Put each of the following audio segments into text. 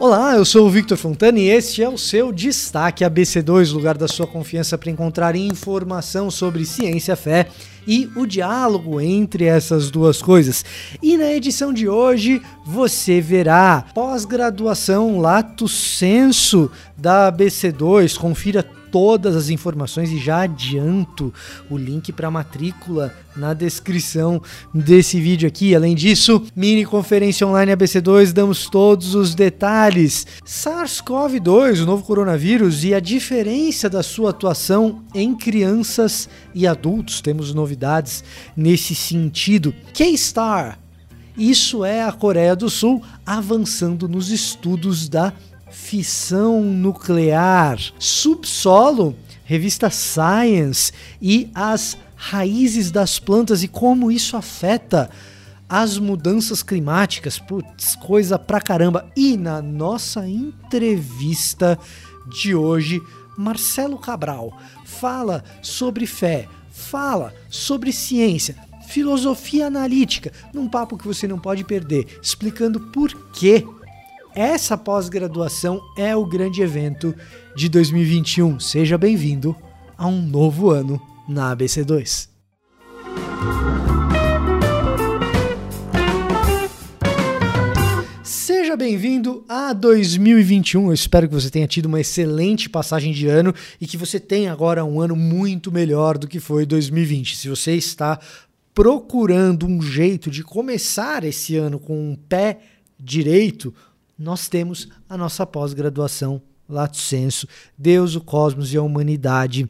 Olá, eu sou o Victor Fontana e este é o seu Destaque ABC2, lugar da sua confiança para encontrar informação sobre ciência, fé e o diálogo entre essas duas coisas. E na edição de hoje você verá pós-graduação Lato Senso da ABC2. Confira todas as informações e já adianto o link para matrícula na descrição desse vídeo aqui. Além disso, mini conferência online ABC2, damos todos os detalhes. SARS-CoV-2, o novo coronavírus e a diferença da sua atuação em crianças e adultos. Temos novidades nesse sentido. K-Star. Isso é a Coreia do Sul avançando nos estudos da fissão nuclear, subsolo, revista Science e as raízes das plantas e como isso afeta as mudanças climáticas. Putz, coisa pra caramba. E na nossa entrevista de hoje, Marcelo Cabral fala sobre fé, fala sobre ciência, filosofia analítica, num papo que você não pode perder, explicando por que essa pós-graduação é o grande evento de 2021. Seja bem-vindo a um novo ano na ABC2. Seja bem-vindo a 2021. Eu espero que você tenha tido uma excelente passagem de ano e que você tenha agora um ano muito melhor do que foi 2020. Se você está procurando um jeito de começar esse ano com um pé direito, nós temos a nossa pós-graduação Lato Senso, Deus, o Cosmos e a Humanidade,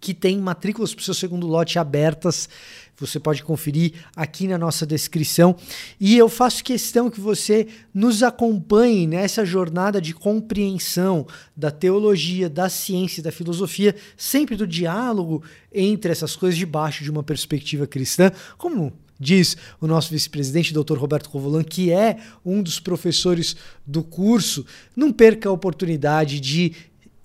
que tem matrículas para o seu segundo lote abertas. Você pode conferir aqui na nossa descrição. E eu faço questão que você nos acompanhe nessa jornada de compreensão da teologia, da ciência, da filosofia, sempre do diálogo entre essas coisas debaixo de uma perspectiva cristã, como diz o nosso vice-presidente, Dr. Roberto Covolan, que é um dos professores do curso, não perca a oportunidade de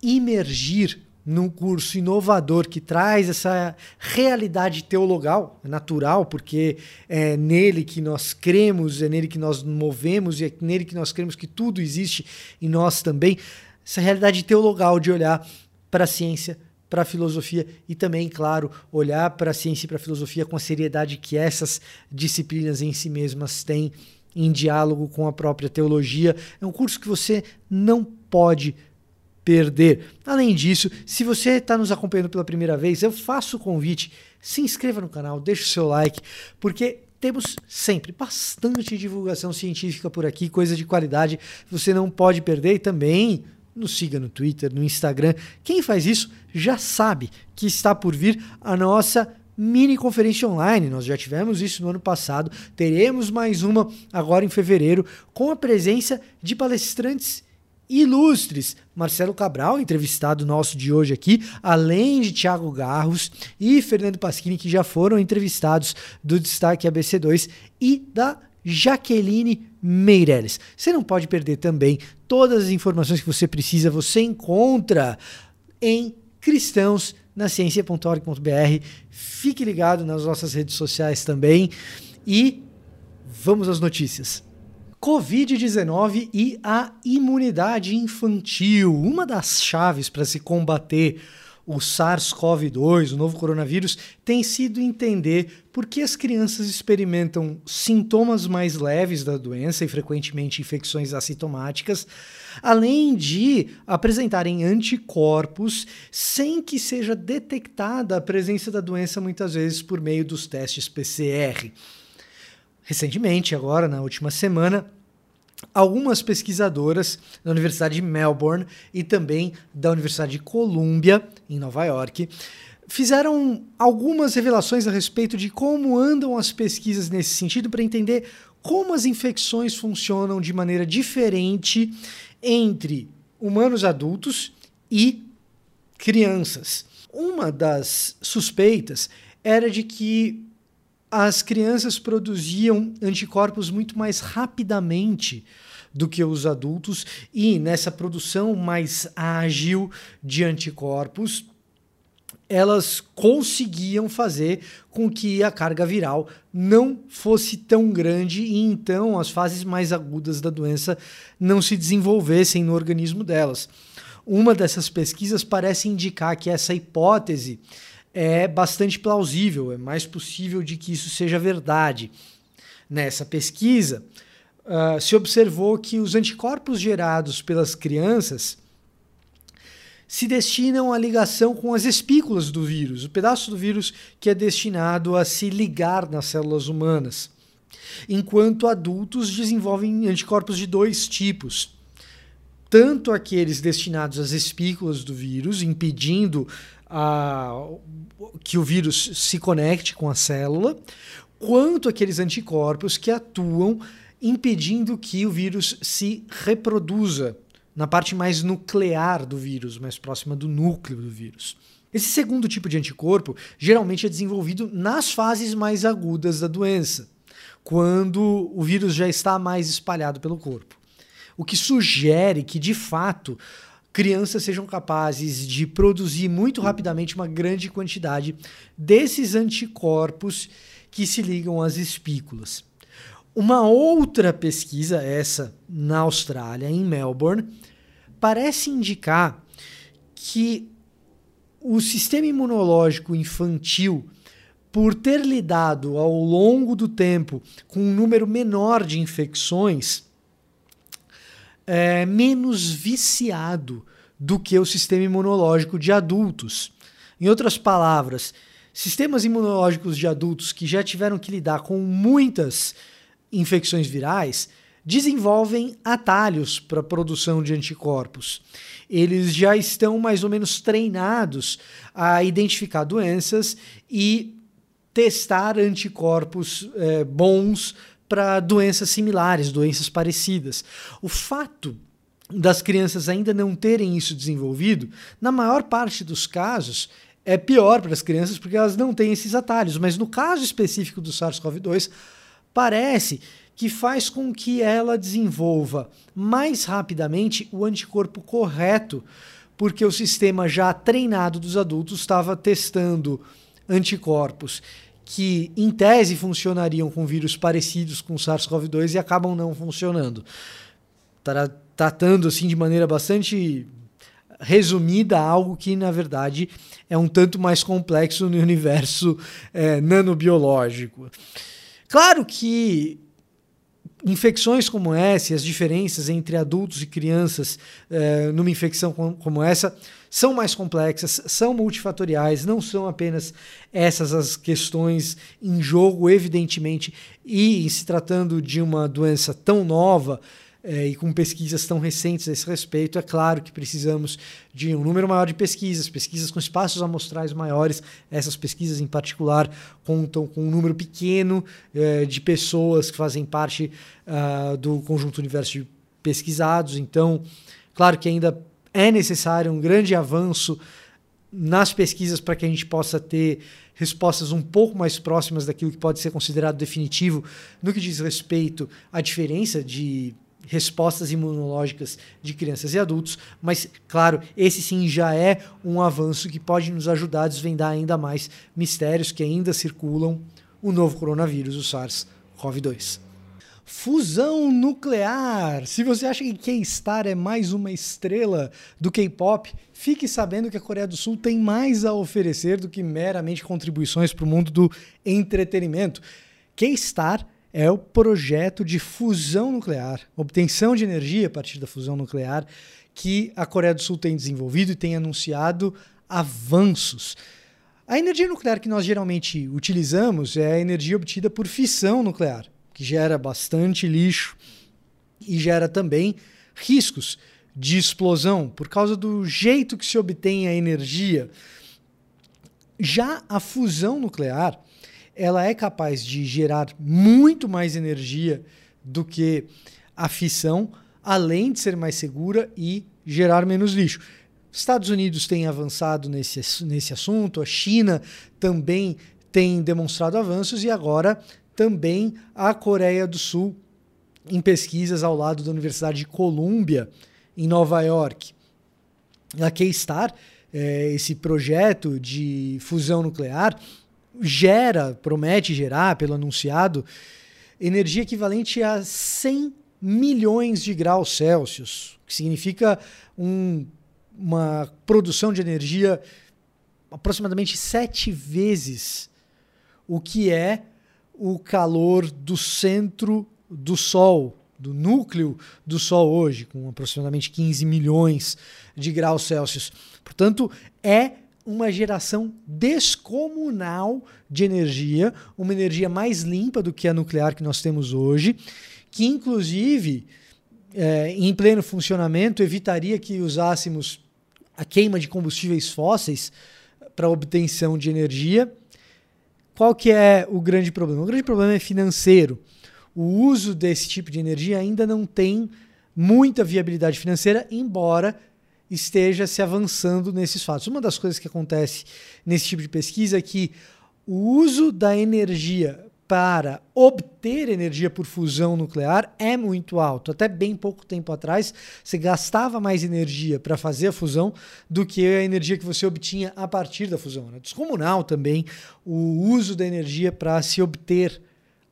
imergir num curso inovador que traz essa realidade teologal, natural, porque é nele que nós cremos, é nele que nós movemos e é nele que nós cremos que tudo existe em nós também. Essa realidade teologal de olhar para a ciência, para a filosofia e também, claro, olhar para a ciência e para a filosofia com a seriedade que essas disciplinas em si mesmas têm em diálogo com a própria teologia. É um curso que você não pode perder. Além disso, se você está nos acompanhando pela primeira vez, eu faço o convite, se inscreva no canal, deixe o seu like, porque temos sempre bastante divulgação científica por aqui, coisa de qualidade, você não pode perder e também nos siga no Twitter, no Instagram. Quem faz isso já sabe que está por vir a nossa mini conferência online. Nós já tivemos isso no ano passado, teremos mais uma agora em fevereiro, com a presença de palestrantes ilustres. Marcelo Cabral, entrevistado nosso de hoje aqui, além de Tiago Garros e Fernando Pasquini, que já foram entrevistados do Destaque ABC2 e da Jaqueline Meireles. Você não pode perder também todas as informações que você precisa, você encontra em cristãos na ciência.org.br. Fique ligado nas nossas redes sociais também e vamos às notícias. Covid-19 e a imunidade infantil. Uma das chaves para se combater o SARS-CoV-2, o novo coronavírus, tem sido entender por que as crianças experimentam sintomas mais leves da doença e frequentemente infecções assintomáticas, além de apresentarem anticorpos sem que seja detectada a presença da doença muitas vezes por meio dos testes PCR. Recentemente, agora na última semana, algumas pesquisadoras da Universidade de Melbourne e também da Universidade de Columbia, em Nova York, fizeram algumas revelações a respeito de como andam as pesquisas nesse sentido para entender como as infecções funcionam de maneira diferente entre humanos adultos e crianças. Uma das suspeitas era de que as crianças produziam anticorpos muito mais rapidamente do que os adultos, e nessa produção mais ágil de anticorpos, elas conseguiam fazer com que a carga viral não fosse tão grande e então as fases mais agudas da doença não se desenvolvessem no organismo delas. Uma dessas pesquisas parece indicar que essa hipótese é bastante plausível, é mais possível de que isso seja verdade. Nessa pesquisa, uh, se observou que os anticorpos gerados pelas crianças se destinam à ligação com as espículas do vírus, o pedaço do vírus que é destinado a se ligar nas células humanas. Enquanto adultos desenvolvem anticorpos de dois tipos. Tanto aqueles destinados às espículas do vírus, impedindo a, que o vírus se conecte com a célula, quanto aqueles anticorpos que atuam impedindo que o vírus se reproduza na parte mais nuclear do vírus, mais próxima do núcleo do vírus. Esse segundo tipo de anticorpo geralmente é desenvolvido nas fases mais agudas da doença, quando o vírus já está mais espalhado pelo corpo. O que sugere que, de fato, crianças sejam capazes de produzir muito rapidamente uma grande quantidade desses anticorpos que se ligam às espículas. Uma outra pesquisa, essa na Austrália, em Melbourne, parece indicar que o sistema imunológico infantil, por ter lidado ao longo do tempo com um número menor de infecções, é menos viciado do que o sistema imunológico de adultos. Em outras palavras, sistemas imunológicos de adultos que já tiveram que lidar com muitas infecções virais desenvolvem atalhos para a produção de anticorpos. Eles já estão mais ou menos treinados a identificar doenças e testar anticorpos é, bons para doenças similares, doenças parecidas. O fato das crianças ainda não terem isso desenvolvido, na maior parte dos casos, é pior para as crianças porque elas não têm esses atalhos. Mas no caso específico do SARS-CoV-2, parece que faz com que ela desenvolva mais rapidamente o anticorpo correto, porque o sistema já treinado dos adultos estava testando anticorpos que, em tese, funcionariam com vírus parecidos com SARS-CoV-2 e acabam não funcionando. Tratando assim de maneira bastante resumida algo que, na verdade, é um tanto mais complexo no universo é, nanobiológico. Claro que infecções como essa, as diferenças entre adultos e crianças eh, numa infecção como essa, são mais complexas, são multifatoriais, não são apenas essas as questões em jogo, evidentemente, e se tratando de uma doença tão nova, é, e com pesquisas tão recentes a esse respeito, é claro que precisamos de um número maior de pesquisas, pesquisas com espaços amostrais maiores. Essas pesquisas, em particular, contam com um número pequeno é, de pessoas que fazem parte uh, do conjunto universo de pesquisados. Então, claro que ainda é necessário um grande avanço nas pesquisas para que a gente possa ter respostas um pouco mais próximas daquilo que pode ser considerado definitivo no que diz respeito à diferença de respostas imunológicas de crianças e adultos, mas, claro, esse sim já é um avanço que pode nos ajudar a desvendar ainda mais mistérios que ainda circulam o novo coronavírus, o SARS-CoV-2. Fusão nuclear! Se você acha que K-Star é mais uma estrela do K-pop, fique sabendo que a Coreia do Sul tem mais a oferecer do que meramente contribuições para o mundo do entretenimento. K-Star é o projeto de fusão nuclear, obtenção de energia a partir da fusão nuclear, que a Coreia do Sul tem desenvolvido e tem anunciado avanços. A energia nuclear que nós geralmente utilizamos é a energia obtida por fissão nuclear, que gera bastante lixo e gera também riscos de explosão por causa do jeito que se obtém a energia. Já a fusão nuclear ela é capaz de gerar muito mais energia do que a fissão, além de ser mais segura e gerar menos lixo. Estados Unidos têm avançado nesse, nesse assunto, a China também tem demonstrado avanços e agora também a Coreia do Sul em pesquisas ao lado da Universidade de Colômbia em Nova York. A K-Star é, esse projeto de fusão nuclear gera, promete gerar, pelo anunciado, energia equivalente a 100 milhões de graus Celsius, que significa um, uma produção de energia aproximadamente sete vezes o que é o calor do centro do Sol, do núcleo do Sol hoje, com aproximadamente 15 milhões de graus Celsius. Portanto, é uma geração descomunal de energia, uma energia mais limpa do que a nuclear que nós temos hoje, que inclusive é, em pleno funcionamento evitaria que usássemos a queima de combustíveis fósseis para obtenção de energia. Qual que é o grande problema? O grande problema é financeiro. O uso desse tipo de energia ainda não tem muita viabilidade financeira, embora esteja se avançando nesses fatos. Uma das coisas que acontece nesse tipo de pesquisa é que o uso da energia para obter energia por fusão nuclear é muito alto. Até bem pouco tempo atrás, você gastava mais energia para fazer a fusão do que a energia que você obtinha a partir da fusão. Era descomunal também o uso da energia para se obter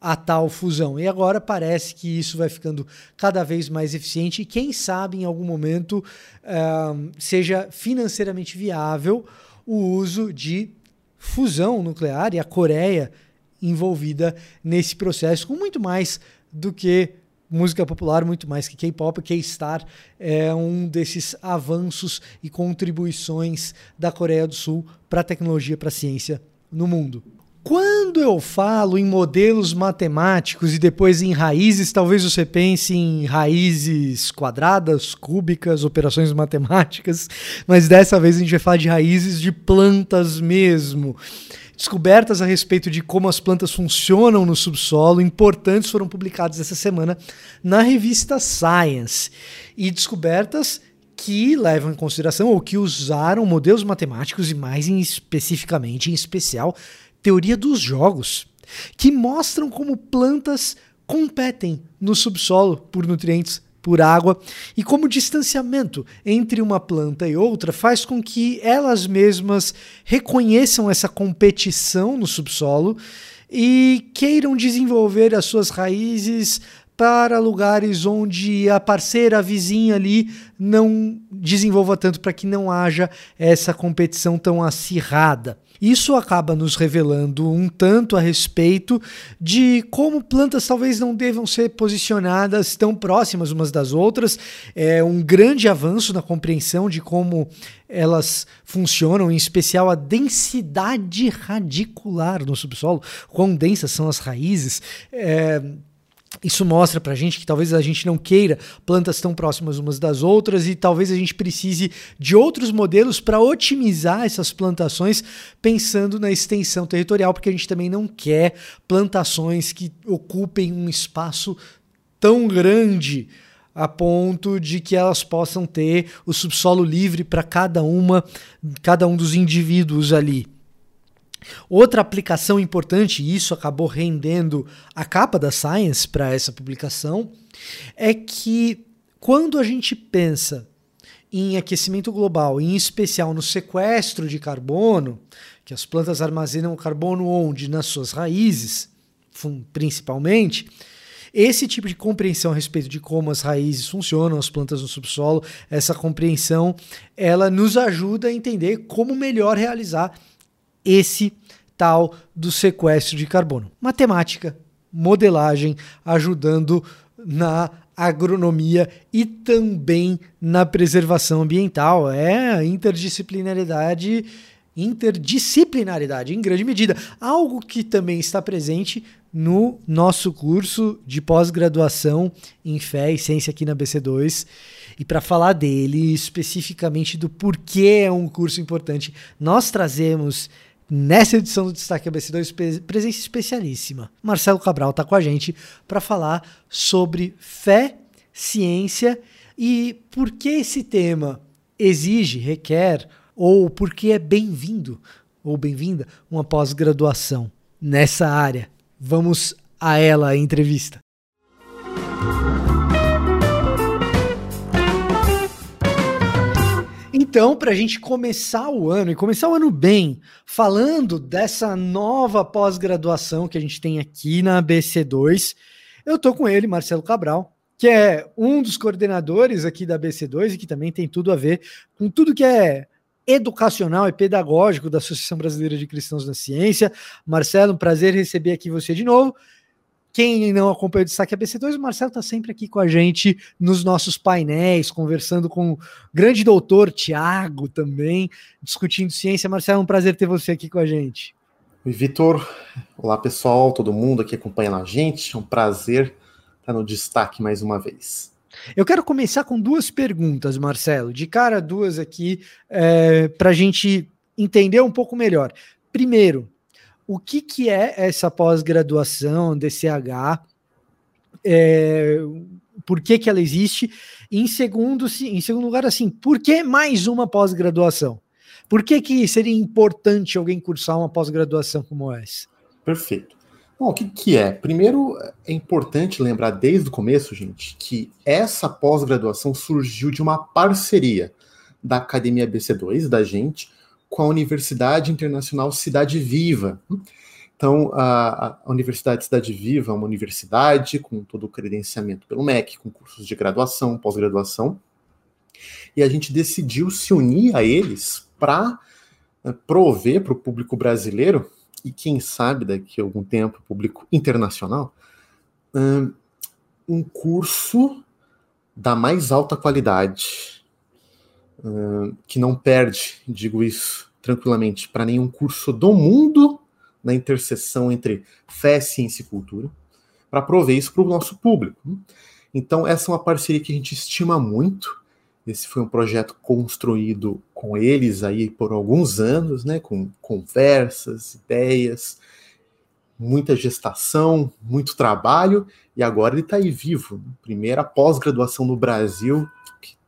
a tal fusão. E agora parece que isso vai ficando cada vez mais eficiente e, quem sabe, em algum momento uh, seja financeiramente viável o uso de fusão nuclear e a Coreia envolvida nesse processo com muito mais do que música popular, muito mais que K-pop. K-Star é um desses avanços e contribuições da Coreia do Sul para a tecnologia, para a ciência no mundo. Quando eu falo em modelos matemáticos e depois em raízes, talvez você pense em raízes quadradas, cúbicas, operações matemáticas, mas dessa vez a gente vai falar de raízes de plantas mesmo. Descobertas a respeito de como as plantas funcionam no subsolo importantes foram publicadas essa semana na revista Science. E descobertas que levam em consideração ou que usaram modelos matemáticos e mais em, especificamente, em especial, teoria dos jogos, que mostram como plantas competem no subsolo por nutrientes, por água, e como o distanciamento entre uma planta e outra faz com que elas mesmas reconheçam essa competição no subsolo e queiram desenvolver as suas raízes para lugares onde a parceira, a vizinha ali, não desenvolva tanto para que não haja essa competição tão acirrada. Isso acaba nos revelando um tanto a respeito de como plantas talvez não devam ser posicionadas tão próximas umas das outras. É um grande avanço na compreensão de como elas funcionam, em especial a densidade radicular no subsolo, quão densas são as raízes. É, isso mostra para a gente que talvez a gente não queira plantas tão próximas umas das outras e talvez a gente precise de outros modelos para otimizar essas plantações, pensando na extensão territorial, porque a gente também não quer plantações que ocupem um espaço tão grande a ponto de que elas possam ter o subsolo livre para cada uma, cada um dos indivíduos ali. Outra aplicação importante, e isso acabou rendendo a capa da Science para essa publicação, é que quando a gente pensa em aquecimento global, em especial no sequestro de carbono, que as plantas armazenam carbono onde? Nas suas raízes, principalmente. Esse tipo de compreensão a respeito de como as raízes funcionam, as plantas no subsolo, essa compreensão, ela nos ajuda a entender como melhor realizar esse tal do sequestro de carbono. Matemática, modelagem, ajudando na agronomia e também na preservação ambiental. É interdisciplinaridade interdisciplinaridade em grande medida, algo que também está presente no nosso curso de pós-graduação em fé e ciência aqui na BC2. E para falar dele, especificamente do porquê é um curso importante, nós trazemos Nessa edição do Destaque ABC2, presença especialíssima. Marcelo Cabral está com a gente para falar sobre fé, ciência e por que esse tema exige, requer ou por que é bem-vindo ou bem-vinda uma pós-graduação nessa área. Vamos a ela a entrevista. Então, para a gente começar o ano e começar o ano bem, falando dessa nova pós-graduação que a gente tem aqui na BC2, eu tô com ele, Marcelo Cabral, que é um dos coordenadores aqui da BC2 e que também tem tudo a ver com tudo que é educacional e pedagógico da Associação Brasileira de Cristãos na Ciência. Marcelo, um prazer receber aqui você de novo. Quem não acompanha o Destaque ABC2, o Marcelo está sempre aqui com a gente nos nossos painéis, conversando com o grande doutor Tiago também, discutindo ciência. Marcelo, é um prazer ter você aqui com a gente. Oi, Vitor. Olá, pessoal, todo mundo aqui acompanhando a gente. É um prazer estar no destaque mais uma vez. Eu quero começar com duas perguntas, Marcelo. De cara, duas aqui, é, para a gente entender um pouco melhor. Primeiro, o que, que é essa pós-graduação DCH? É, por que, que ela existe? E em segundo, em segundo lugar, assim, por que mais uma pós-graduação? Por que, que seria importante alguém cursar uma pós-graduação como essa? Perfeito. Bom, o que, que é? Primeiro, é importante lembrar desde o começo, gente, que essa pós-graduação surgiu de uma parceria da Academia BC2, da gente, com a Universidade Internacional Cidade Viva. Então, a, a, Universidade Cidade Viva é uma universidade com todo o credenciamento pelo MEC, com cursos de graduação, pós-graduação, e a gente decidiu se unir a eles para eh, prover para o público brasileiro e quem sabe daqui a algum tempo, público internacional, um curso da mais alta qualidade, que não perde, digo isso tranquilamente, para nenhum curso do mundo na interseção entre fé, ciência e cultura, para prover isso para o nosso público. Então, essa é uma parceria que a gente estima muito esse foi um projeto construído com eles aí por alguns anos, né, com conversas, ideias, muita gestação, muito trabalho, e agora ele está aí vivo. Primeira pós-graduação no Brasil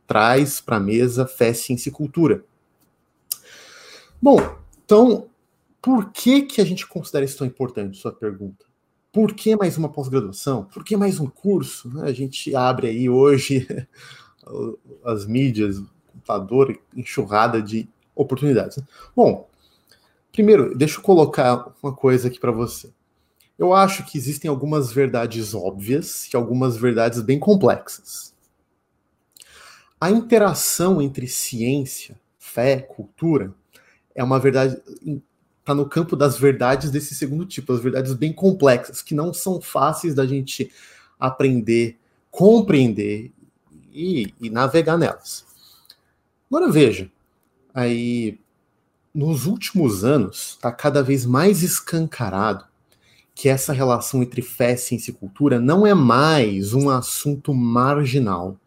traz para a mesa fé, ciência e cultura. Bom, então, por que, que a gente considera isso tão importante, sua pergunta? Por que mais uma pós-graduação? Por que mais um curso? A gente abre aí hoje as mídias, computador, enxurrada de oportunidades. Né? Bom, primeiro, deixa eu colocar uma coisa aqui para você. Eu acho que existem algumas verdades óbvias e algumas verdades bem complexas. A interação entre ciência, fé, cultura é uma verdade está no campo das verdades desse segundo tipo, as verdades bem complexas que não são fáceis da gente aprender, compreender e, e navegar nelas. Agora veja, aí nos últimos anos está cada vez mais escancarado que essa relação entre fé, ciência e cultura não é mais um assunto marginal,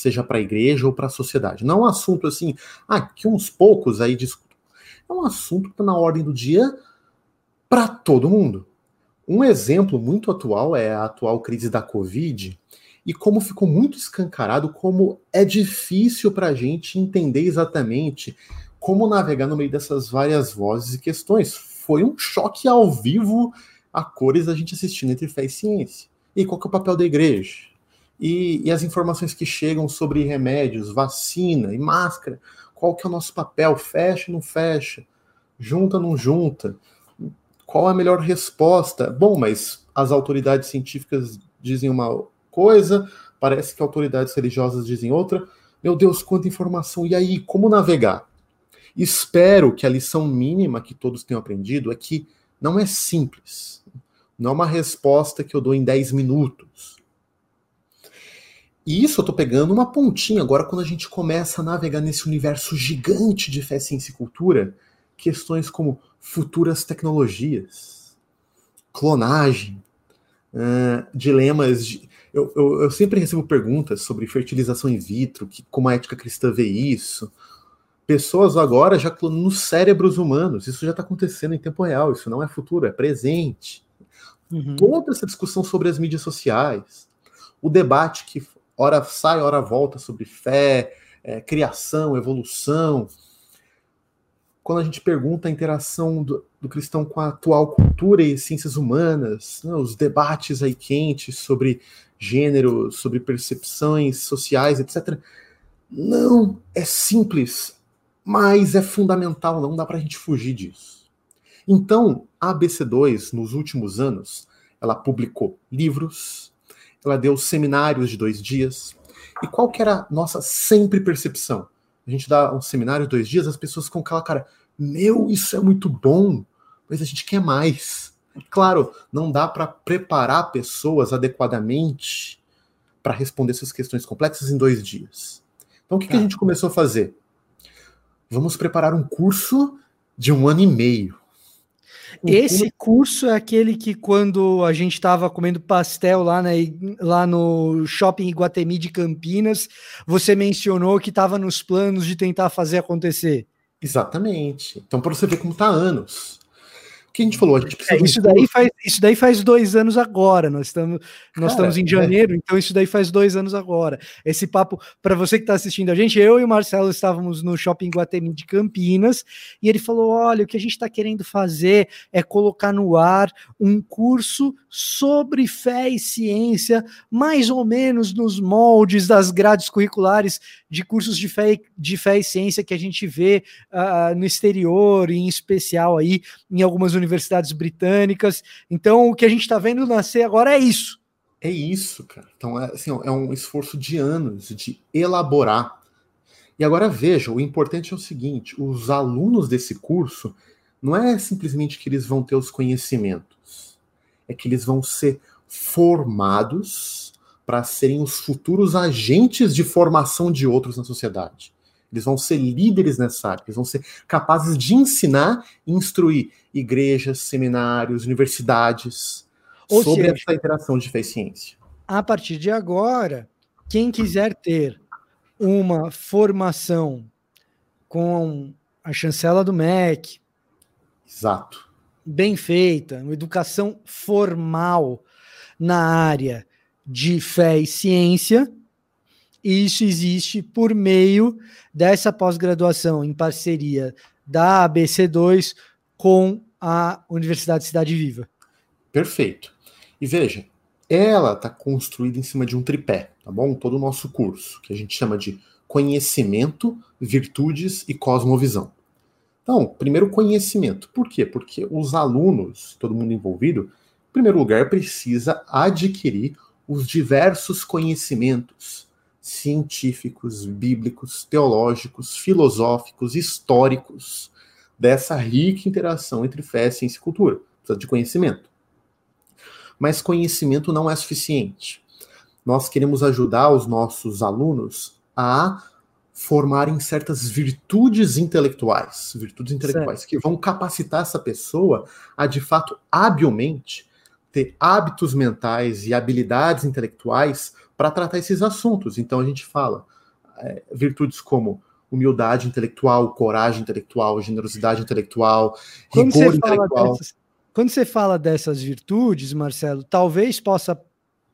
seja para a igreja ou para a sociedade. Não é um assunto assim, ah, que uns poucos aí discutem. É um assunto que está na ordem do dia para todo mundo. Um exemplo muito atual é a atual crise da Covid, e como ficou muito escancarado como é difícil para a gente entender exatamente como navegar no meio dessas várias vozes e questões. Foi um choque ao vivo a cores a gente assistindo entre fé e ciência. E qual que é o papel da igreja? E, e as informações que chegam sobre remédios, vacina e máscara, qual que é o nosso papel? Fecha, não fecha? Junta, não junta? Qual a melhor resposta? Bom, mas as autoridades científicas dizem uma coisa, parece que autoridades religiosas dizem outra. Meu Deus, quanta informação! E aí, como navegar? Espero que a lição mínima que todos tenham aprendido é que não é simples. Não é uma resposta que eu dou em 10 minutos. E isso eu estou pegando uma pontinha agora quando a gente começa a navegar nesse universo gigante de fé, ciência e cultura, questões como futuras tecnologias, clonagem, uh, dilemas de, eu, eu, eu, sempre recebo perguntas sobre fertilização in vitro, que, como a ética cristã vê isso. Pessoas agora já nos cérebros humanos, isso já está acontecendo em tempo real, isso não é futuro, é presente. Uhum. Toda essa discussão sobre as mídias sociais, o debate que hora sai, hora volta sobre fé, é, criação, evolução. Quando a gente pergunta a interação do, do cristão com a atual cultura e ciências humanas, né, os debates aí quentes sobre gênero, sobre percepções sociais, etc. Não é simples mas é fundamental, não dá para a gente fugir disso. Então, a ABC2, nos últimos anos, ela publicou livros, ela deu seminários de dois dias. E qual que era a nossa sempre percepção? A gente dá um seminário de dois dias, as pessoas com aquela cara, meu, isso é muito bom, mas a gente quer mais. Claro, não dá para preparar pessoas adequadamente para responder essas questões complexas em dois dias. Então, o que, que a tá. gente começou a fazer? Vamos preparar um curso de um ano e meio. Esse curso é aquele que quando a gente estava comendo pastel lá, na, lá no shopping Iguatemi de Campinas, você mencionou que estava nos planos de tentar fazer acontecer. Exatamente. Então, para você ver como está anos que a gente falou? A gente é, isso, daí faz, isso daí faz dois anos agora. Nós estamos, nós Cara, estamos em é. janeiro, é. então isso daí faz dois anos agora. Esse papo, para você que está assistindo a gente, eu e o Marcelo estávamos no shopping Guatemi de Campinas e ele falou: olha, o que a gente está querendo fazer é colocar no ar um curso sobre fé e ciência, mais ou menos nos moldes das grades curriculares de cursos de fé, de fé e ciência que a gente vê uh, no exterior, em especial aí em algumas universidades britânicas. Então, o que a gente está vendo nascer agora é isso. É isso, cara. Então, é, assim, é um esforço de anos de elaborar. E agora veja, o importante é o seguinte: os alunos desse curso não é simplesmente que eles vão ter os conhecimentos, é que eles vão ser formados para serem os futuros agentes de formação de outros na sociedade. Eles vão ser líderes nessa área, eles vão ser capazes de ensinar e instruir igrejas, seminários, universidades Ou sobre seja, essa interação de fé e ciência. A partir de agora, quem quiser ter uma formação com a chancela do MEC, exato, bem feita, uma educação formal na área de fé e ciência, e isso existe por meio dessa pós-graduação em parceria da ABC2 com a Universidade Cidade Viva. Perfeito. E veja, ela está construída em cima de um tripé, tá bom? Todo o nosso curso, que a gente chama de conhecimento, virtudes e cosmovisão. Então, primeiro conhecimento. Por quê? Porque os alunos, todo mundo envolvido, em primeiro lugar, precisa adquirir os diversos conhecimentos científicos, bíblicos, teológicos, filosóficos, históricos dessa rica interação entre fé, ciência e cultura. Precisa de conhecimento. Mas conhecimento não é suficiente. Nós queremos ajudar os nossos alunos a formarem certas virtudes intelectuais, virtudes intelectuais certo. que vão capacitar essa pessoa a de fato habilmente ter hábitos mentais e habilidades intelectuais para tratar esses assuntos. Então a gente fala é, virtudes como humildade intelectual, coragem intelectual, generosidade intelectual, quando rigor intelectual. Dessas, quando você fala dessas virtudes, Marcelo, talvez possa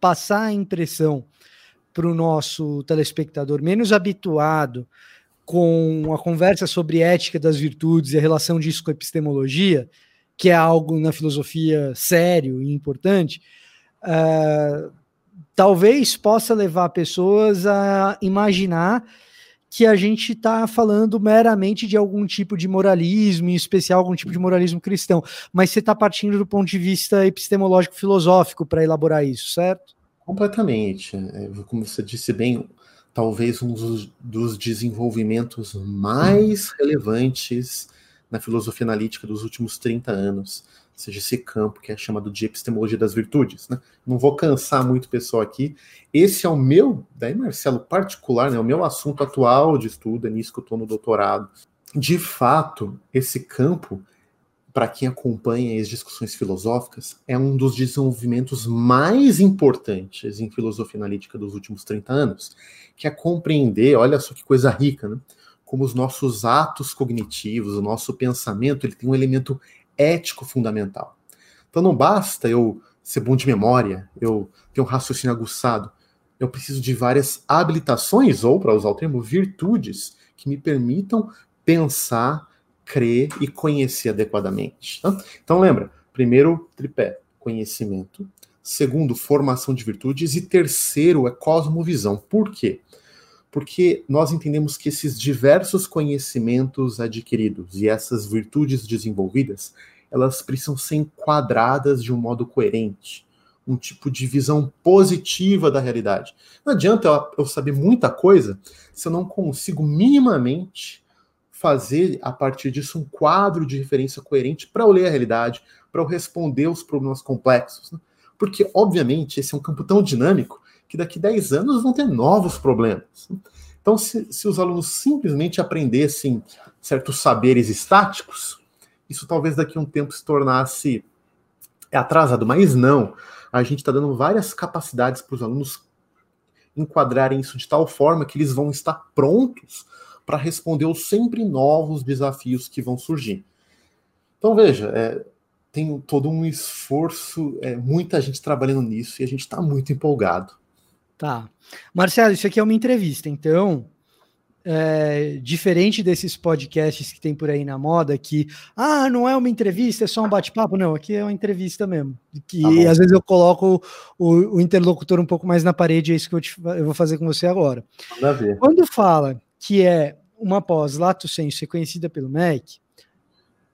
passar a impressão para o nosso telespectador menos habituado com a conversa sobre ética das virtudes e a relação disso com a epistemologia, que é algo na filosofia sério e importante, uh, talvez possa levar pessoas a imaginar que a gente está falando meramente de algum tipo de moralismo, em especial algum tipo de moralismo cristão. Mas você está partindo do ponto de vista epistemológico-filosófico para elaborar isso, certo? Completamente. É, como você disse bem, talvez um dos, dos desenvolvimentos mais relevantes na filosofia analítica dos últimos 30 anos seja esse campo que é chamado de epistemologia das virtudes. Né? Não vou cansar muito o pessoal aqui. Esse é o meu, daí Marcelo, particular, né? o meu assunto atual de estudo, é nisso que eu estou no doutorado. De fato, esse campo, para quem acompanha as discussões filosóficas, é um dos desenvolvimentos mais importantes em filosofia analítica dos últimos 30 anos, que é compreender, olha só que coisa rica, né? Como os nossos atos cognitivos, o nosso pensamento, ele tem um elemento ético fundamental. Então não basta eu ser bom de memória, eu ter um raciocínio aguçado. Eu preciso de várias habilitações, ou, para usar o termo, virtudes, que me permitam pensar, crer e conhecer adequadamente. Tá? Então lembra, primeiro tripé, conhecimento. Segundo, formação de virtudes. E terceiro é cosmovisão. Por quê? Porque nós entendemos que esses diversos conhecimentos adquiridos e essas virtudes desenvolvidas, elas precisam ser enquadradas de um modo coerente, um tipo de visão positiva da realidade. Não adianta eu saber muita coisa se eu não consigo minimamente fazer a partir disso um quadro de referência coerente para eu ler a realidade, para eu responder os problemas complexos. Né? Porque, obviamente, esse é um campo tão dinâmico que daqui a 10 anos vão ter novos problemas. Então, se, se os alunos simplesmente aprendessem certos saberes estáticos, isso talvez daqui a um tempo se tornasse atrasado, mas não. A gente está dando várias capacidades para os alunos enquadrarem isso de tal forma que eles vão estar prontos para responder os sempre novos desafios que vão surgir. Então, veja, é, tem todo um esforço, é, muita gente trabalhando nisso e a gente está muito empolgado. Tá. Marcelo, isso aqui é uma entrevista, então, é, diferente desses podcasts que tem por aí na moda, que, ah, não é uma entrevista, é só um bate-papo. Não, aqui é uma entrevista mesmo. Que tá às vezes eu coloco o, o, interlocutor um pouco mais na parede, é isso que eu, te, eu vou fazer com você agora. Quando fala que é uma pós lato sensu reconhecida pelo MEC,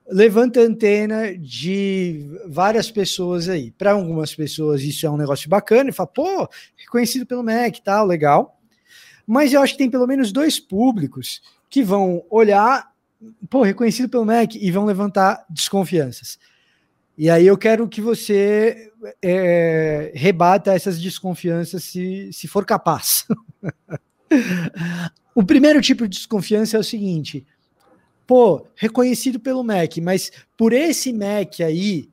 levanta a antena de várias pessoas aí. Para algumas pessoas isso é um negócio bacana e fala, pô, reconhecido pelo MEC, tal, legal. Mas eu acho que tem pelo menos dois públicos que vão olhar, pô, reconhecido pelo MEC e vão levantar desconfianças. E aí eu quero que você é, rebata essas desconfianças se, se for capaz. o primeiro tipo de desconfiança é o seguinte: pô, reconhecido pelo MEC, mas por esse MEC aí,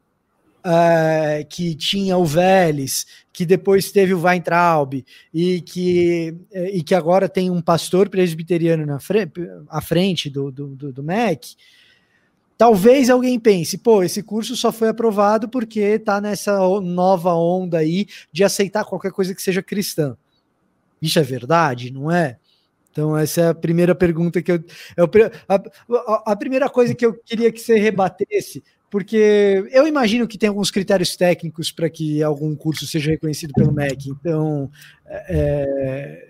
uh, que tinha o Vélez, que depois teve o Weintraub, e que, eh, e que agora tem um pastor presbiteriano na frente, à frente do, do, do, do MEC, talvez alguém pense, pô, esse curso só foi aprovado porque está nessa nova onda aí de aceitar qualquer coisa que seja cristã. Isso é verdade, não é? Então, essa é a primeira pergunta que eu. eu a, a, primeira coisa que eu queria que você rebatesse, porque eu imagino que tem alguns critérios técnicos para que algum curso seja reconhecido pelo MEC. Então. É...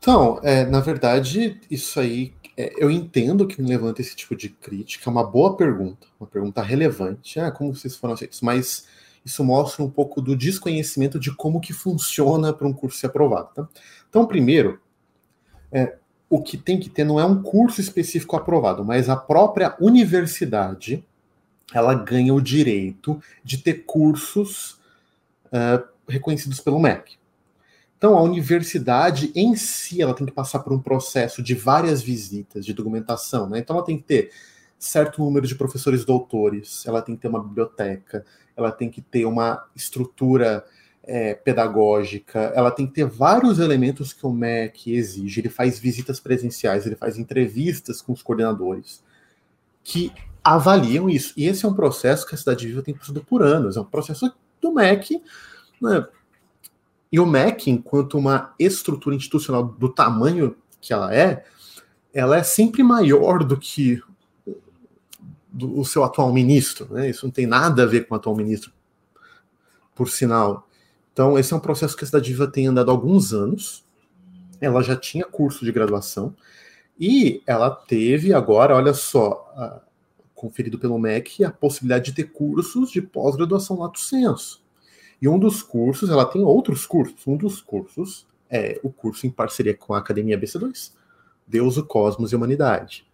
Então, é, na verdade, isso aí. É, eu entendo que me levanta esse tipo de crítica, é uma boa pergunta, uma pergunta relevante. Ah, como vocês foram aceitos? Mas isso mostra um pouco do desconhecimento de como que funciona para um curso ser aprovado. Tá? Então, primeiro, é, o que tem que ter não é um curso específico aprovado, mas a própria universidade ela ganha o direito de ter cursos uh, reconhecidos pelo MEC. Então, a universidade em si ela tem que passar por um processo de várias visitas, de documentação. Né? Então, ela tem que ter certo número de professores doutores, ela tem que ter uma biblioteca, ela tem que ter uma estrutura é, pedagógica, ela tem que ter vários elementos que o MEC exige. Ele faz visitas presenciais, ele faz entrevistas com os coordenadores que avaliam isso. E esse é um processo que a Cidade Viva tem passado por anos. É um processo do MEC. Né? E o MEC, enquanto uma estrutura institucional do tamanho que ela é, ela é sempre maior do que o seu atual ministro. Né? Isso não tem nada a ver com o atual ministro, por sinal. Então, esse é um processo que a Cidade Viva tem andado há alguns anos. Ela já tinha curso de graduação e ela teve agora, olha só, conferido pelo MEC, a possibilidade de ter cursos de pós-graduação lato senso. E um dos cursos, ela tem outros cursos. Um dos cursos é o curso em parceria com a Academia BC2, Deus, o Cosmos e a Humanidade.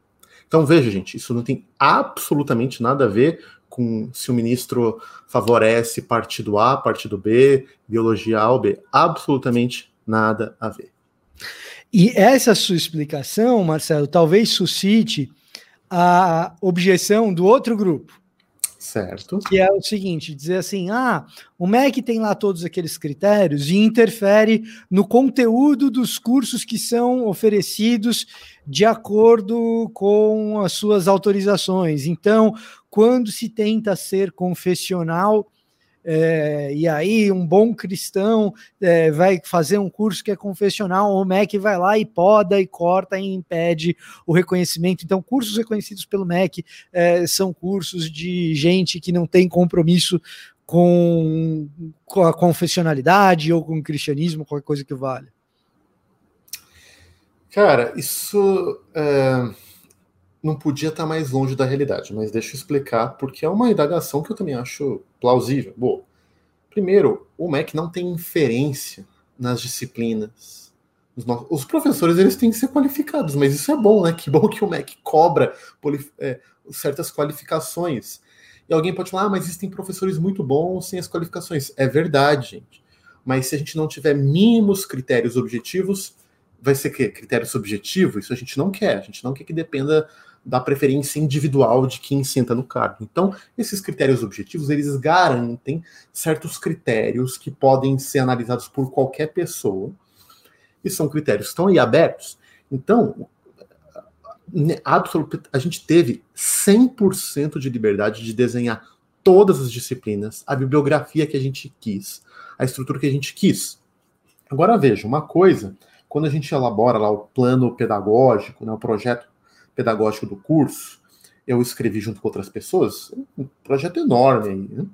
Então veja, gente, isso não tem absolutamente nada a ver com se o ministro favorece partido A, partido B, biologia A ou B. Absolutamente nada a ver. E essa sua explicação, Marcelo, talvez suscite a objeção do outro grupo. Certo. Que é o seguinte: dizer assim, ah, o MEC tem lá todos aqueles critérios e interfere no conteúdo dos cursos que são oferecidos de acordo com as suas autorizações. Então, quando se tenta ser confessional, é, e aí um bom cristão é, vai fazer um curso que é confessional, o MEC vai lá e poda e corta e impede o reconhecimento. Então, cursos reconhecidos pelo MEC é, são cursos de gente que não tem compromisso com, com a confessionalidade ou com o cristianismo, qualquer coisa que vale. Cara, isso é, não podia estar mais longe da realidade, mas deixa eu explicar, porque é uma indagação que eu também acho plausível. Bom, primeiro, o MEC não tem inferência nas disciplinas. Os, os, professores eles têm que ser qualificados, mas isso é bom, né? Que bom que o MEC cobra é, certas qualificações. E alguém pode falar, ah, mas existem professores muito bons sem as qualificações. É verdade, gente. Mas se a gente não tiver mínimos critérios objetivos, vai ser que critério subjetivo? Isso a gente não quer. A gente não quer que dependa da preferência individual de quem senta no cargo. Então, esses critérios objetivos, eles garantem certos critérios que podem ser analisados por qualquer pessoa, e são critérios que estão aí abertos. Então, absoluto, a gente teve 100% de liberdade de desenhar todas as disciplinas, a bibliografia que a gente quis, a estrutura que a gente quis. Agora veja, uma coisa, quando a gente elabora lá o plano pedagógico, né, o projeto pedagógico do curso, eu escrevi junto com outras pessoas, um projeto enorme né?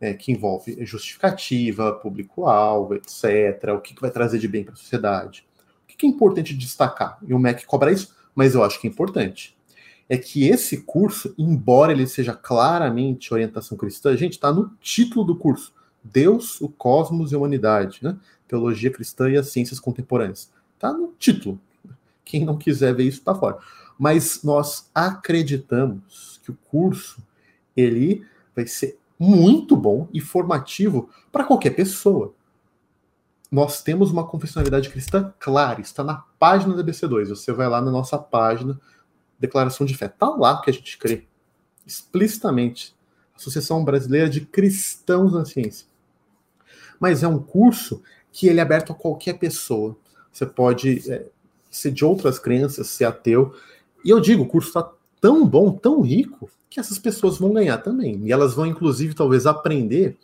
é, que envolve justificativa, público-alvo, etc., o que, que vai trazer de bem para a sociedade. O que, que é importante destacar? E o MEC cobra isso, mas eu acho que é importante. É que esse curso, embora ele seja claramente orientação cristã, gente, está no título do curso. Deus, o cosmos e a humanidade, né? Teologia cristã e as ciências contemporâneas. Está no título. Quem não quiser ver isso está fora. Mas nós acreditamos que o curso ele vai ser muito bom e formativo para qualquer pessoa. Nós temos uma confessionalidade cristã clara, está na página da BC2. Você vai lá na nossa página, declaração de fé. Está lá que a gente crê, explicitamente. Associação Brasileira de Cristãos na Ciência. Mas é um curso que ele é aberto a qualquer pessoa. Você pode é, ser de outras crenças, ser ateu. E eu digo, o curso está tão bom, tão rico, que essas pessoas vão ganhar também. E elas vão, inclusive, talvez aprender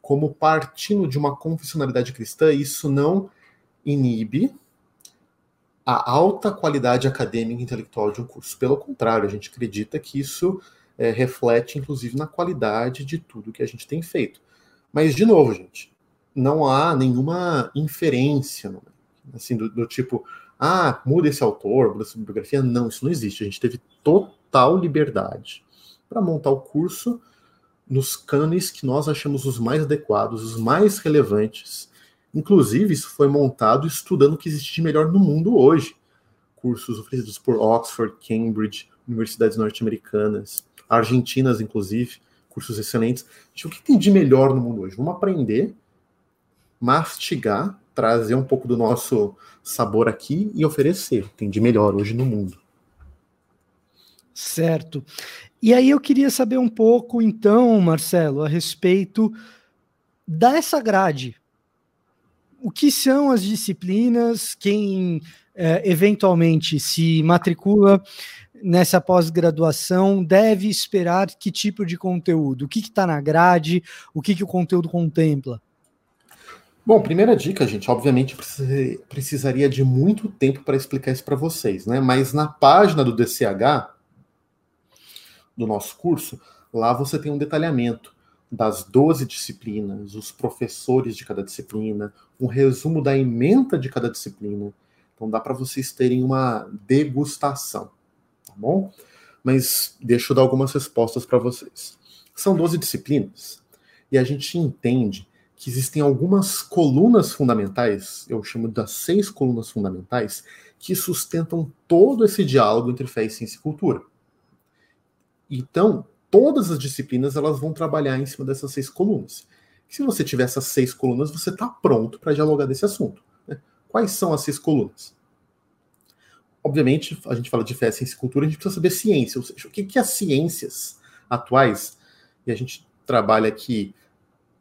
como partindo de uma confessionalidade cristã, isso não inibe a alta qualidade acadêmica e intelectual de um curso. Pelo contrário, a gente acredita que isso é, reflete, inclusive, na qualidade de tudo que a gente tem feito. Mas, de novo, gente, não há nenhuma inferência, assim, do, do tipo, ah, muda esse autor, muda essa bibliografia. Não, isso não existe. A gente teve total liberdade para montar o curso nos cânones que nós achamos os mais adequados, os mais relevantes. Inclusive, isso foi montado estudando o que existe de melhor no mundo hoje. Cursos oferecidos por Oxford, Cambridge, universidades norte-americanas, argentinas, inclusive, cursos excelentes. o que tem de melhor no mundo hoje? Vamos aprender, mastigar, trazer um pouco do nosso sabor aqui e oferecer. Tem de melhor hoje no mundo. Certo. E aí eu queria saber um pouco, então, Marcelo, a respeito dessa grade. O que são as disciplinas? Quem é, eventualmente se matricula nessa pós-graduação deve esperar que tipo de conteúdo? O que está na grade? O que, que o conteúdo contempla? Bom, primeira dica, gente, obviamente precisaria de muito tempo para explicar isso para vocês, né? Mas na página do DCH, do nosso curso, lá você tem um detalhamento das 12 disciplinas, os professores de cada disciplina, um resumo da ementa de cada disciplina. Então dá para vocês terem uma degustação, tá bom? Mas deixa eu dar algumas respostas para vocês. São 12 disciplinas e a gente entende que existem algumas colunas fundamentais, eu chamo das seis colunas fundamentais, que sustentam todo esse diálogo entre fé ciência e cultura. Então, todas as disciplinas elas vão trabalhar em cima dessas seis colunas. Se você tiver essas seis colunas, você está pronto para dialogar desse assunto. Né? Quais são as seis colunas? Obviamente, a gente fala de fé, ciência e cultura, a gente precisa saber ciência, ou seja, o que, que as ciências atuais, e a gente trabalha aqui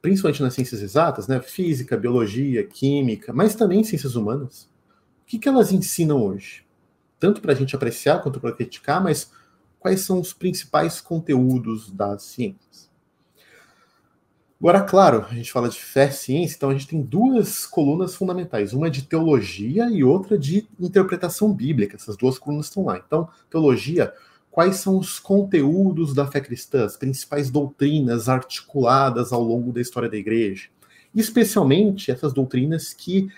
principalmente nas ciências exatas, né? Física, biologia, química, mas também ciências humanas. O que, que elas ensinam hoje? Tanto para a gente apreciar quanto para criticar, mas quais são os principais conteúdos das ciências? Agora, claro, a gente fala de fé ciência, então a gente tem duas colunas fundamentais, uma de teologia e outra de interpretação bíblica. Essas duas colunas estão lá. Então, teologia quais são os conteúdos da fé cristã, as principais doutrinas articuladas ao longo da história da igreja, especialmente essas doutrinas que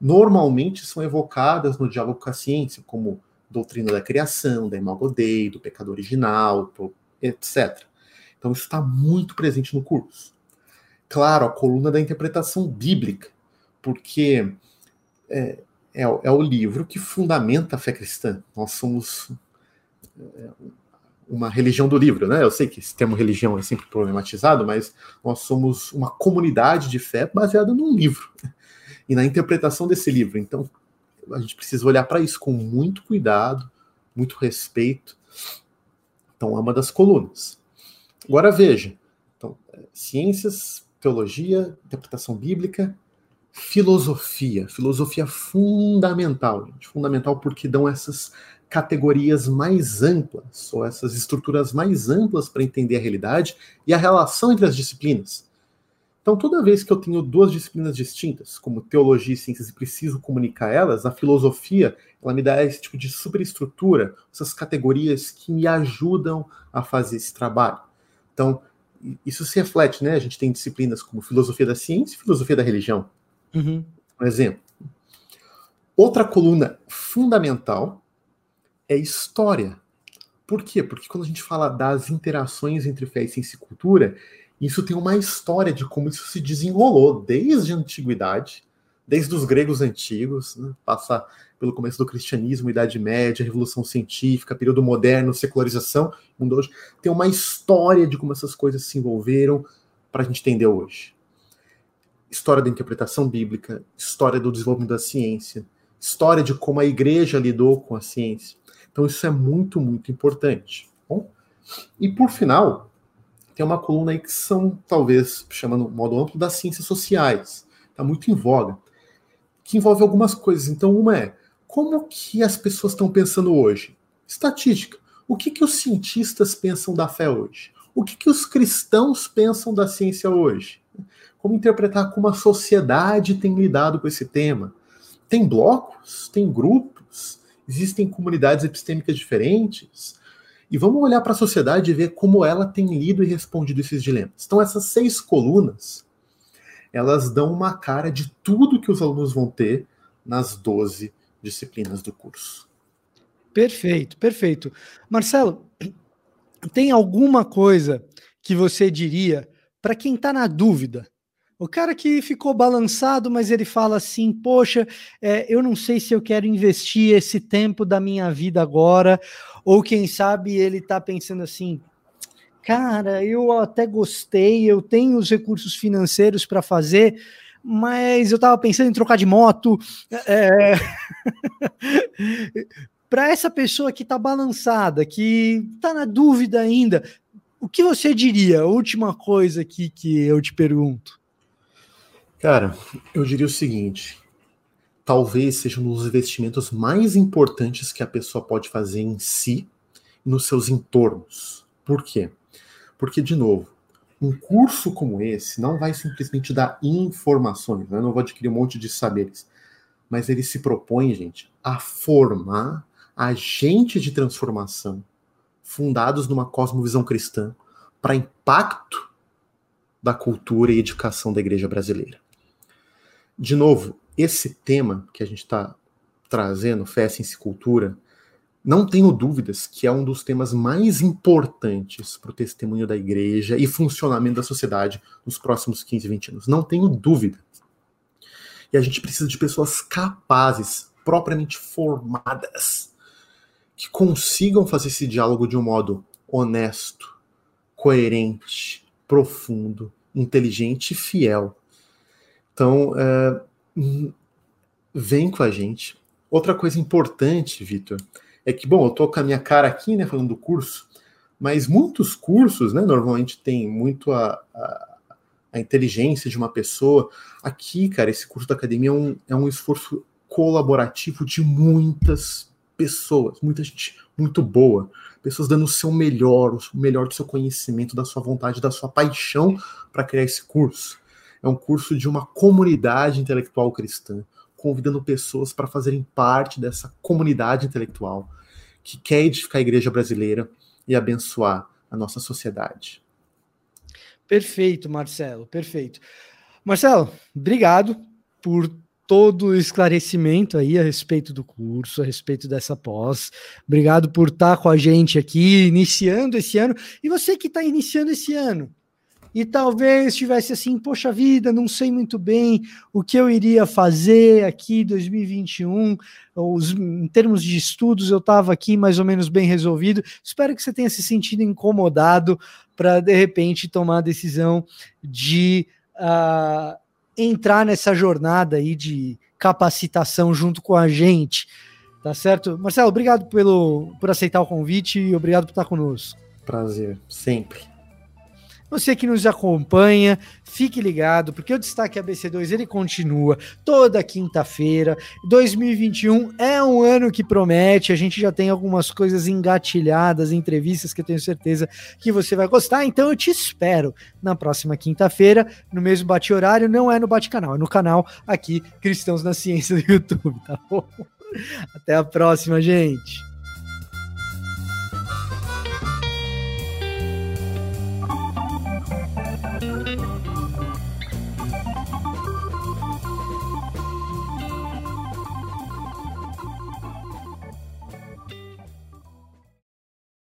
normalmente são evocadas no diálogo com a ciência, como doutrina da criação, da imago Dei, do pecado original, etc. Então isso está muito presente no curso. Claro, a coluna da interpretação bíblica, porque é, é, é o livro que fundamenta a fé cristã. Nós somos uma religião do livro, né? Eu sei que esse termo religião é sempre problematizado, mas nós somos uma comunidade de fé baseada num livro e na interpretação desse livro. Então, a gente precisa olhar para isso com muito cuidado, muito respeito. Então, é uma das colunas. Agora veja, então, ciências, teologia, interpretação bíblica, filosofia, filosofia fundamental, gente, fundamental porque dão essas categorias mais amplas, ou essas estruturas mais amplas para entender a realidade e a relação entre as disciplinas. Então, toda vez que eu tenho duas disciplinas distintas, como teologia e ciências, e preciso comunicar elas, a filosofia ela me dá esse tipo de superestrutura, essas categorias que me ajudam a fazer esse trabalho. Então, isso se reflete, né? A gente tem disciplinas como filosofia da ciência e filosofia da religião. Uhum. Um exemplo. Outra coluna fundamental é história. Por quê? Porque quando a gente fala das interações entre fé e ciência e cultura, isso tem uma história de como isso se desenrolou desde a antiguidade, desde os gregos antigos, né? passar pelo começo do cristianismo, Idade Média, Revolução Científica, período moderno, secularização, mundo hoje, tem uma história de como essas coisas se envolveram para a gente entender hoje. História da interpretação bíblica, história do desenvolvimento da ciência, história de como a igreja lidou com a ciência, então isso é muito, muito importante. Bom? E por final, tem uma coluna aí que são, talvez, chamando modo amplo, das ciências sociais. Está muito em voga. Que envolve algumas coisas. Então, uma é como que as pessoas estão pensando hoje? Estatística. O que, que os cientistas pensam da fé hoje? O que, que os cristãos pensam da ciência hoje? Como interpretar como a sociedade tem lidado com esse tema? Tem blocos? Tem grupos? Existem comunidades epistêmicas diferentes. E vamos olhar para a sociedade e ver como ela tem lido e respondido esses dilemas. Então, essas seis colunas, elas dão uma cara de tudo que os alunos vão ter nas 12 disciplinas do curso. Perfeito, perfeito. Marcelo, tem alguma coisa que você diria para quem está na dúvida o cara que ficou balançado, mas ele fala assim: Poxa, é, eu não sei se eu quero investir esse tempo da minha vida agora, ou quem sabe ele está pensando assim: Cara, eu até gostei, eu tenho os recursos financeiros para fazer, mas eu estava pensando em trocar de moto. É... para essa pessoa que está balançada, que está na dúvida ainda, o que você diria? Última coisa aqui que eu te pergunto. Cara, eu diria o seguinte: talvez seja um dos investimentos mais importantes que a pessoa pode fazer em si e nos seus entornos. Por quê? Porque, de novo, um curso como esse não vai simplesmente dar informações, né? eu não vou adquirir um monte de saberes, mas ele se propõe, gente, a formar agentes de transformação fundados numa cosmovisão cristã para impacto da cultura e educação da igreja brasileira de novo, esse tema que a gente está trazendo, fé, ciência e cultura, não tenho dúvidas que é um dos temas mais importantes para o testemunho da igreja e funcionamento da sociedade nos próximos 15, 20 anos. Não tenho dúvida. E a gente precisa de pessoas capazes, propriamente formadas, que consigam fazer esse diálogo de um modo honesto, coerente, profundo, inteligente e fiel então, é, vem com a gente. Outra coisa importante, Vitor, é que, bom, eu tô com a minha cara aqui, né, falando do curso, mas muitos cursos, né, normalmente tem muito a, a, a inteligência de uma pessoa. Aqui, cara, esse curso da academia é um, é um esforço colaborativo de muitas pessoas, muita gente muito boa, pessoas dando o seu melhor, o melhor do seu conhecimento, da sua vontade, da sua paixão para criar esse curso é um curso de uma comunidade intelectual cristã, convidando pessoas para fazerem parte dessa comunidade intelectual que quer edificar a igreja brasileira e abençoar a nossa sociedade. Perfeito, Marcelo, perfeito. Marcelo, obrigado por todo o esclarecimento aí a respeito do curso, a respeito dessa pós. Obrigado por estar com a gente aqui, iniciando esse ano. E você que está iniciando esse ano, e talvez estivesse assim, poxa vida, não sei muito bem o que eu iria fazer aqui 2021, os, em termos de estudos eu estava aqui mais ou menos bem resolvido. Espero que você tenha se sentido incomodado para de repente tomar a decisão de uh, entrar nessa jornada aí de capacitação junto com a gente. Tá certo? Marcelo, obrigado pelo, por aceitar o convite e obrigado por estar conosco. Prazer, sempre. Você que nos acompanha, fique ligado, porque o Destaque ABC2 ele continua toda quinta-feira. 2021 é um ano que promete, a gente já tem algumas coisas engatilhadas, entrevistas que eu tenho certeza que você vai gostar. Então eu te espero na próxima quinta-feira, no mesmo bate-horário, não é no bate-canal, é no canal aqui Cristãos na Ciência do YouTube, tá bom? Até a próxima, gente.